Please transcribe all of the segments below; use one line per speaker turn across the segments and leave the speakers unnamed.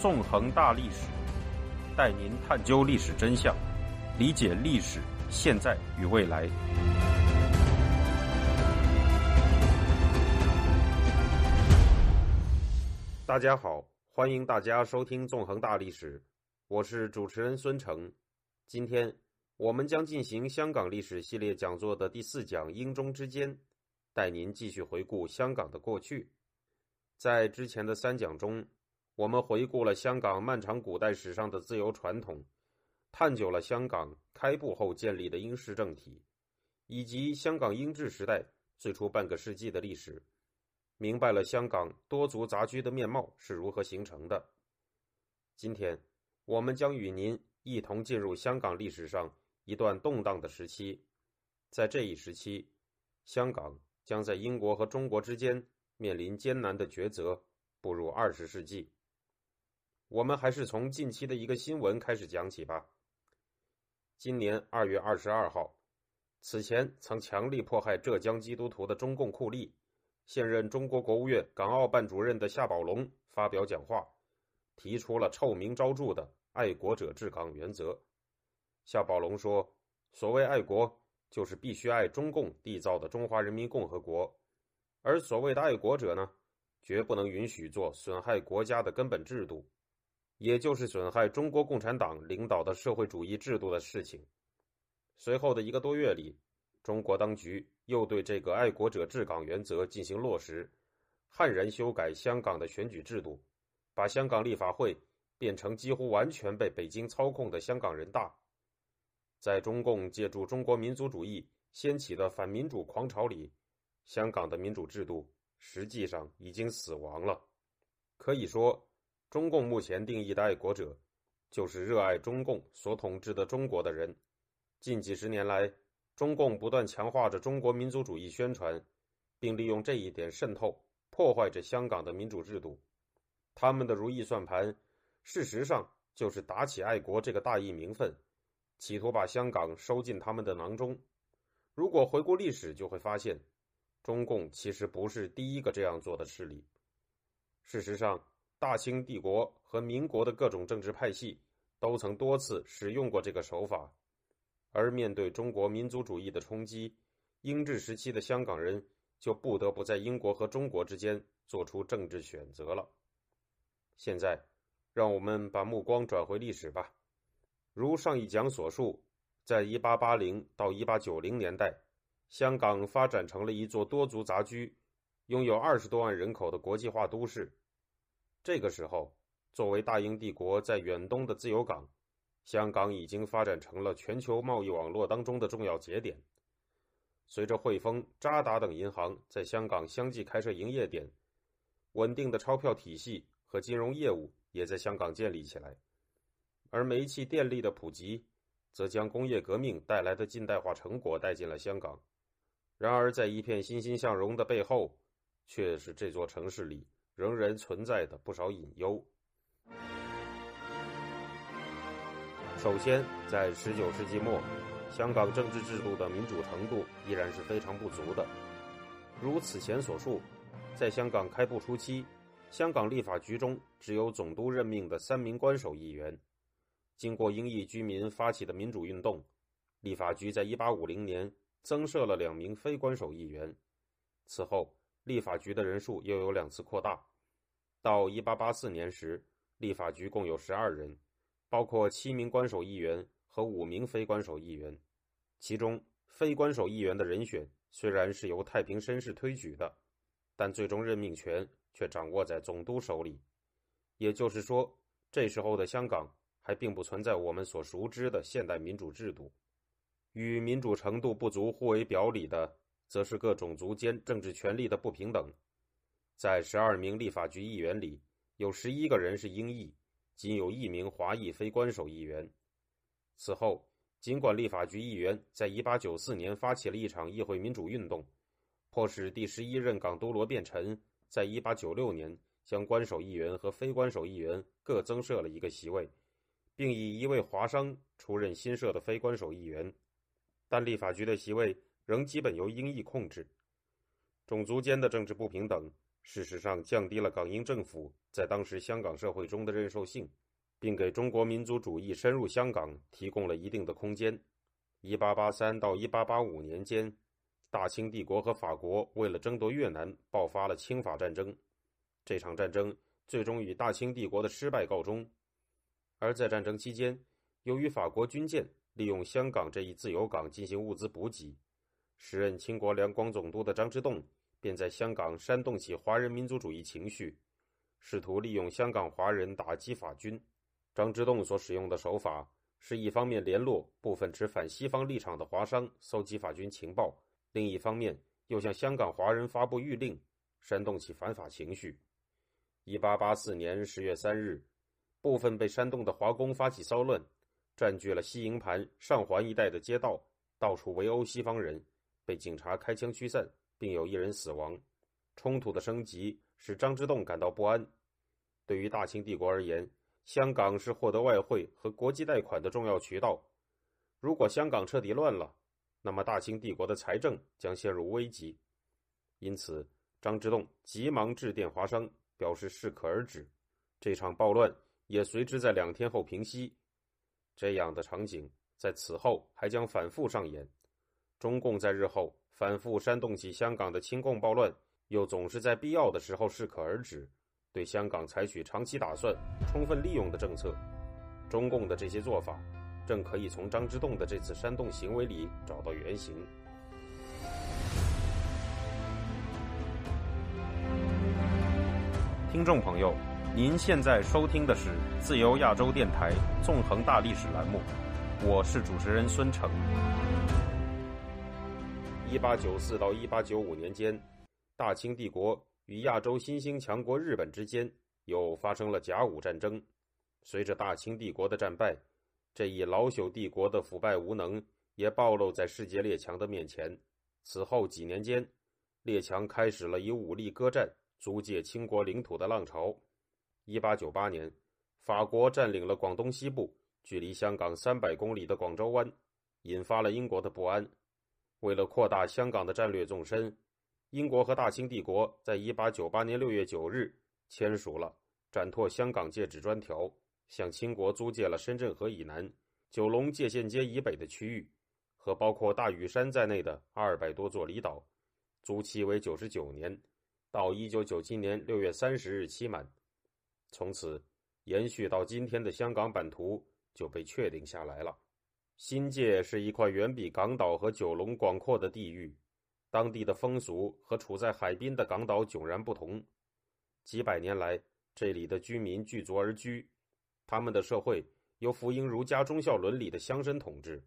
纵横大历史，带您探究历史真相，理解历史现在与未来。大家好，欢迎大家收听《纵横大历史》，我是主持人孙成。今天我们将进行香港历史系列讲座的第四讲“英中之间”，带您继续回顾香港的过去。在之前的三讲中，我们回顾了香港漫长古代史上的自由传统，探究了香港开埠后建立的英式政体，以及香港英治时代最初半个世纪的历史。明白了香港多族杂居的面貌是如何形成的。今天，我们将与您一同进入香港历史上一段动荡的时期。在这一时期，香港将在英国和中国之间面临艰难的抉择，步入二十世纪。我们还是从近期的一个新闻开始讲起吧。今年二月二十二号，此前曾强力迫害浙江基督徒的中共酷吏。现任中国国务院港澳办主任的夏宝龙发表讲话，提出了臭名昭著的“爱国者治港”原则。夏宝龙说：“所谓爱国，就是必须爱中共缔造的中华人民共和国；而所谓的爱国者呢，绝不能允许做损害国家的根本制度，也就是损害中国共产党领导的社会主义制度的事情。”随后的一个多月里，中国当局。又对这个爱国者治港原则进行落实，悍然修改香港的选举制度，把香港立法会变成几乎完全被北京操控的香港人大。在中共借助中国民族主义掀起的反民主狂潮里，香港的民主制度实际上已经死亡了。可以说，中共目前定义的爱国者，就是热爱中共所统治的中国的人。近几十年来，中共不断强化着中国民族主义宣传，并利用这一点渗透破坏着香港的民主制度。他们的如意算盘，事实上就是打起爱国这个大义名分，企图把香港收进他们的囊中。如果回顾历史，就会发现，中共其实不是第一个这样做的势力。事实上，大清帝国和民国的各种政治派系都曾多次使用过这个手法。而面对中国民族主义的冲击，英治时期的香港人就不得不在英国和中国之间做出政治选择了。现在，让我们把目光转回历史吧。如上一讲所述，在1880到1890年代，香港发展成了一座多族杂居、拥有二十多万人口的国际化都市。这个时候，作为大英帝国在远东的自由港。香港已经发展成了全球贸易网络当中的重要节点。随着汇丰、渣打等银行在香港相继开设营业点，稳定的钞票体系和金融业务也在香港建立起来。而煤气、电力的普及，则将工业革命带来的近代化成果带进了香港。然而，在一片欣欣向荣的背后，却是这座城市里仍然存在的不少隐忧。首先，在十九世纪末，香港政治制度的民主程度依然是非常不足的。如此前所述，在香港开埠初期，香港立法局中只有总督任命的三名官守议员。经过英裔居民发起的民主运动，立法局在一八五零年增设了两名非官守议员。此后，立法局的人数又有两次扩大。到一八八四年时，立法局共有十二人。包括七名官守议员和五名非官守议员，其中非官守议员的人选虽然是由太平绅士推举的，但最终任命权却掌握在总督手里。也就是说，这时候的香港还并不存在我们所熟知的现代民主制度。与民主程度不足互为表里的，则是各种族间政治权力的不平等。在十二名立法局议员里，有十一个人是英裔。仅有一名华裔非官守议员。此后，尽管立法局议员在1894年发起了一场议会民主运动，迫使第十一任港督罗变臣在1896年将官守议员和非官守议员各增设了一个席位，并以一位华商出任新设的非官守议员，但立法局的席位仍基本由英裔控制。种族间的政治不平等事实上降低了港英政府在当时香港社会中的认受性，并给中国民族主义深入香港提供了一定的空间。1883到1885年间，大清帝国和法国为了争夺越南，爆发了清法战争。这场战争最终以大清帝国的失败告终。而在战争期间，由于法国军舰利用香港这一自由港进行物资补给，时任清国两广总督的张之洞便在香港煽动起华人民族主义情绪，试图利用香港华人打击法军。张之洞所使用的手法是一方面联络部分持反西方立场的华商，搜集法军情报；另一方面又向香港华人发布谕令，煽动起反法情绪。一八八四年十月三日。部分被煽动的华工发起骚乱，占据了西营盘、上环一带的街道，到处围殴西方人，被警察开枪驱散，并有一人死亡。冲突的升级使张之洞感到不安。对于大清帝国而言，香港是获得外汇和国际贷款的重要渠道。如果香港彻底乱了，那么大清帝国的财政将陷入危机。因此，张之洞急忙致电华商，表示适可而止。这场暴乱。也随之在两天后平息。这样的场景在此后还将反复上演。中共在日后反复煽动起香港的亲共暴乱，又总是在必要的时候适可而止，对香港采取长期打算、充分利用的政策。中共的这些做法，正可以从张之洞的这次煽动行为里找到原型。听众朋友。您现在收听的是自由亚洲电台纵横大历史栏目，我是主持人孙成。一八九四到一八九五年间，大清帝国与亚洲新兴强国日本之间又发生了甲午战争。随着大清帝国的战败，这一老朽帝国的腐败无能也暴露在世界列强的面前。此后几年间，列强开始了以武力割占、租借清国领土的浪潮。一八九八年，法国占领了广东西部，距离香港三百公里的广州湾，引发了英国的不安。为了扩大香港的战略纵深，英国和大清帝国在一八九八年六月九日签署了《展拓香港界址专条》，向清国租借了深圳河以南、九龙界限街以北的区域，和包括大屿山在内的二百多座离岛，租期为九十九年，到一九九七年六月三十日期满。从此，延续到今天的香港版图就被确定下来了。新界是一块远比港岛和九龙广阔的地域，当地的风俗和处在海滨的港岛迥然不同。几百年来，这里的居民聚族而居，他们的社会由福音儒家忠孝伦理的乡绅统治，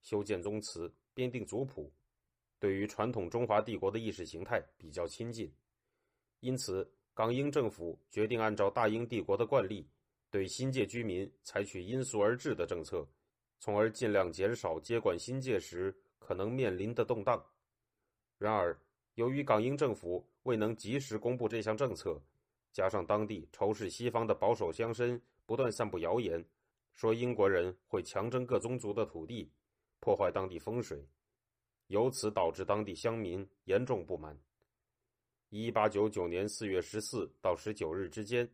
修建宗祠，编定族谱，对于传统中华帝国的意识形态比较亲近，因此。港英政府决定按照大英帝国的惯例，对新界居民采取因俗而治的政策，从而尽量减少接管新界时可能面临的动荡。然而，由于港英政府未能及时公布这项政策，加上当地仇视西方的保守乡绅不断散布谣言，说英国人会强征各宗族的土地，破坏当地风水，由此导致当地乡民严重不满。一八九九年四月十四到十九日之间，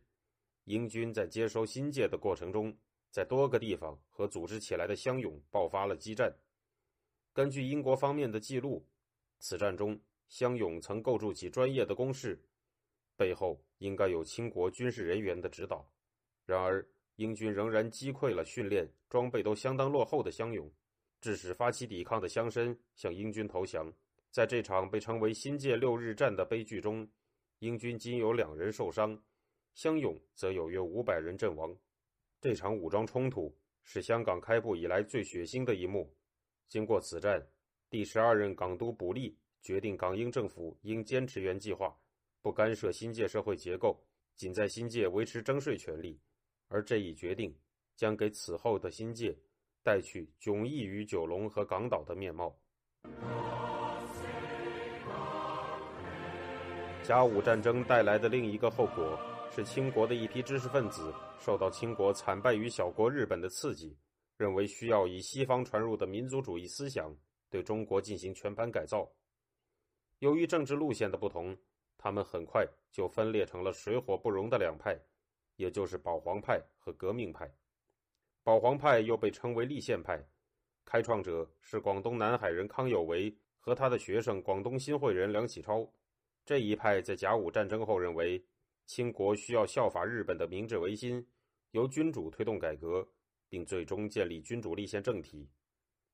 英军在接收新界的过程中，在多个地方和组织起来的乡勇爆发了激战。根据英国方面的记录，此战中乡勇曾构筑起专业的工事，背后应该有清国军事人员的指导。然而，英军仍然击溃了训练、装备都相当落后的乡勇，致使发起抵抗的乡绅向英军投降。在这场被称为“新界六日战”的悲剧中，英军仅有两人受伤，乡勇则有约五百人阵亡。这场武装冲突是香港开埠以来最血腥的一幕。经过此战，第十二任港督卜立决定，港英政府应坚持原计划，不干涉新界社会结构，仅在新界维持征税权利。而这一决定将给此后的新界带去迥异于九龙和港岛的面貌。甲午战争带来的另一个后果是，清国的一批知识分子受到清国惨败于小国日本的刺激，认为需要以西方传入的民族主义思想对中国进行全盘改造。由于政治路线的不同，他们很快就分裂成了水火不容的两派，也就是保皇派和革命派。保皇派又被称为立宪派，开创者是广东南海人康有为和他的学生广东新会人梁启超。这一派在甲午战争后认为，清国需要效法日本的明治维新，由君主推动改革，并最终建立君主立宪政体。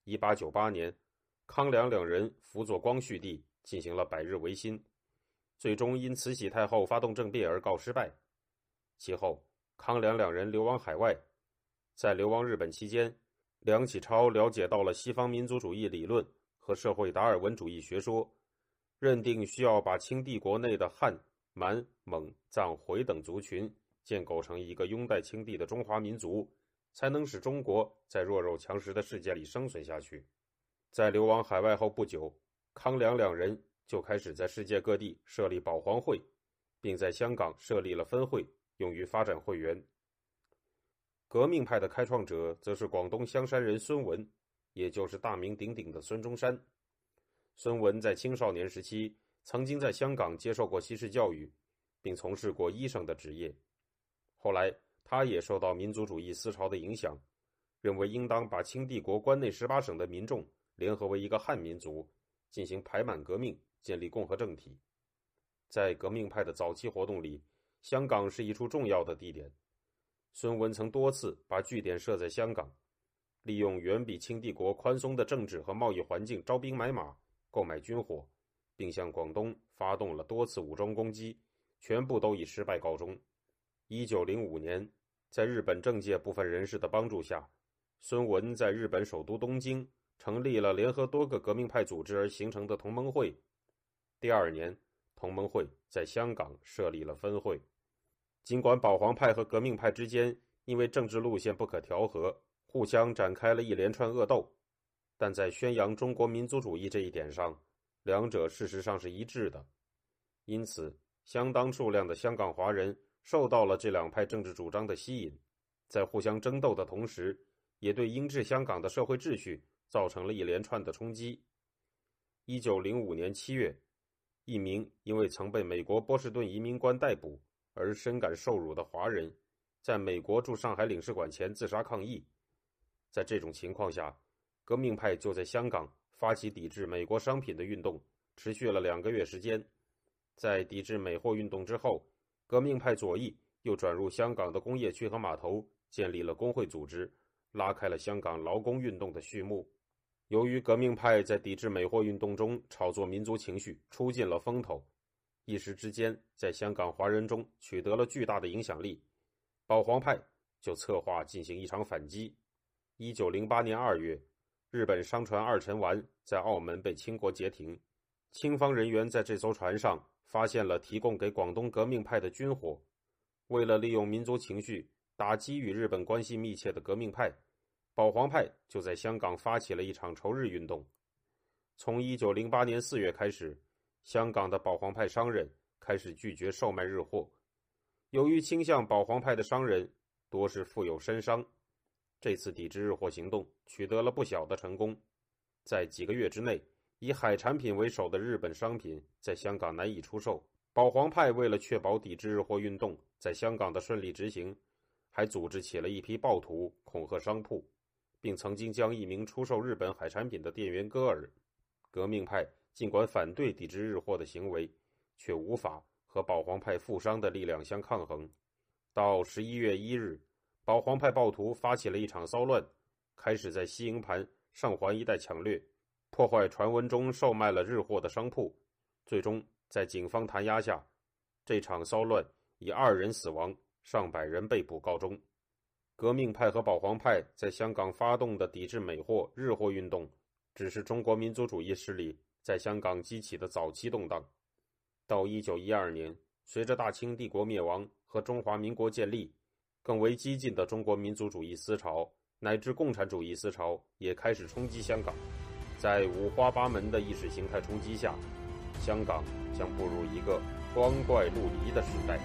一八九八年，康梁两人辅佐光绪帝进行了百日维新。最终因慈禧太后发动政变而告失败。其后，康梁两人流亡海外，在流亡日本期间，梁启超了解到了西方民族主义理论和社会达尔文主义学说，认定需要把清帝国内的汉、满、蒙、藏、回等族群建构成一个拥戴清帝的中华民族，才能使中国在弱肉强食的世界里生存下去。在流亡海外后不久，康梁两人。就开始在世界各地设立保皇会，并在香港设立了分会，用于发展会员。革命派的开创者则是广东香山人孙文，也就是大名鼎鼎的孙中山。孙文在青少年时期曾经在香港接受过西式教育，并从事过医生的职业。后来，他也受到民族主义思潮的影响，认为应当把清帝国关内十八省的民众联合为一个汉民族，进行排满革命。建立共和政体，在革命派的早期活动里，香港是一处重要的地点。孙文曾多次把据点设在香港，利用远比清帝国宽松的政治和贸易环境招兵买马、购买军火，并向广东发动了多次武装攻击，全部都以失败告终。一九零五年，在日本政界部分人士的帮助下，孙文在日本首都东京成立了联合多个革命派组织而形成的同盟会。第二年，同盟会在香港设立了分会。尽管保皇派和革命派之间因为政治路线不可调和，互相展开了一连串恶斗，但在宣扬中国民族主义这一点上，两者事实上是一致的。因此，相当数量的香港华人受到了这两派政治主张的吸引，在互相争斗的同时，也对英治香港的社会秩序造成了一连串的冲击。一九零五年七月。一名因为曾被美国波士顿移民官逮捕而深感受辱的华人，在美国驻上海领事馆前自杀抗议。在这种情况下，革命派就在香港发起抵制美国商品的运动，持续了两个月时间。在抵制美货运动之后，革命派左翼又转入香港的工业区和码头，建立了工会组织，拉开了香港劳工运动的序幕。由于革命派在抵制美货运动中炒作民族情绪，出尽了风头，一时之间在香港华人中取得了巨大的影响力。保皇派就策划进行一场反击。一九零八年二月，日本商船二陈丸在澳门被清国截停，清方人员在这艘船上发现了提供给广东革命派的军火。为了利用民族情绪打击与日本关系密切的革命派。保皇派就在香港发起了一场仇日运动。从一九零八年四月开始，香港的保皇派商人开始拒绝售卖日货。由于倾向保皇派的商人多是富有绅商，这次抵制日货行动取得了不小的成功。在几个月之内，以海产品为首的日本商品在香港难以出售。保皇派为了确保抵制日货运动在香港的顺利执行，还组织起了一批暴徒恐吓商铺。并曾经将一名出售日本海产品的店员割耳。革命派尽管反对抵制日货的行为，却无法和保皇派富商的力量相抗衡。到十一月一日，保皇派暴徒发起了一场骚乱，开始在西营盘上环一带抢掠，破坏传闻中售卖了日货的商铺。最终在警方弹压下，这场骚乱以二人死亡、上百人被捕告终。革命派和保皇派在香港发动的抵制美货、日货运动，只是中国民族主义势力在香港激起的早期动荡。到一九一二年，随着大清帝国灭亡和中华民国建立，更为激进的中国民族主义思潮乃至共产主义思潮也开始冲击香港。在五花八门的意识形态冲击下，香港将步入一个光怪陆离的时代。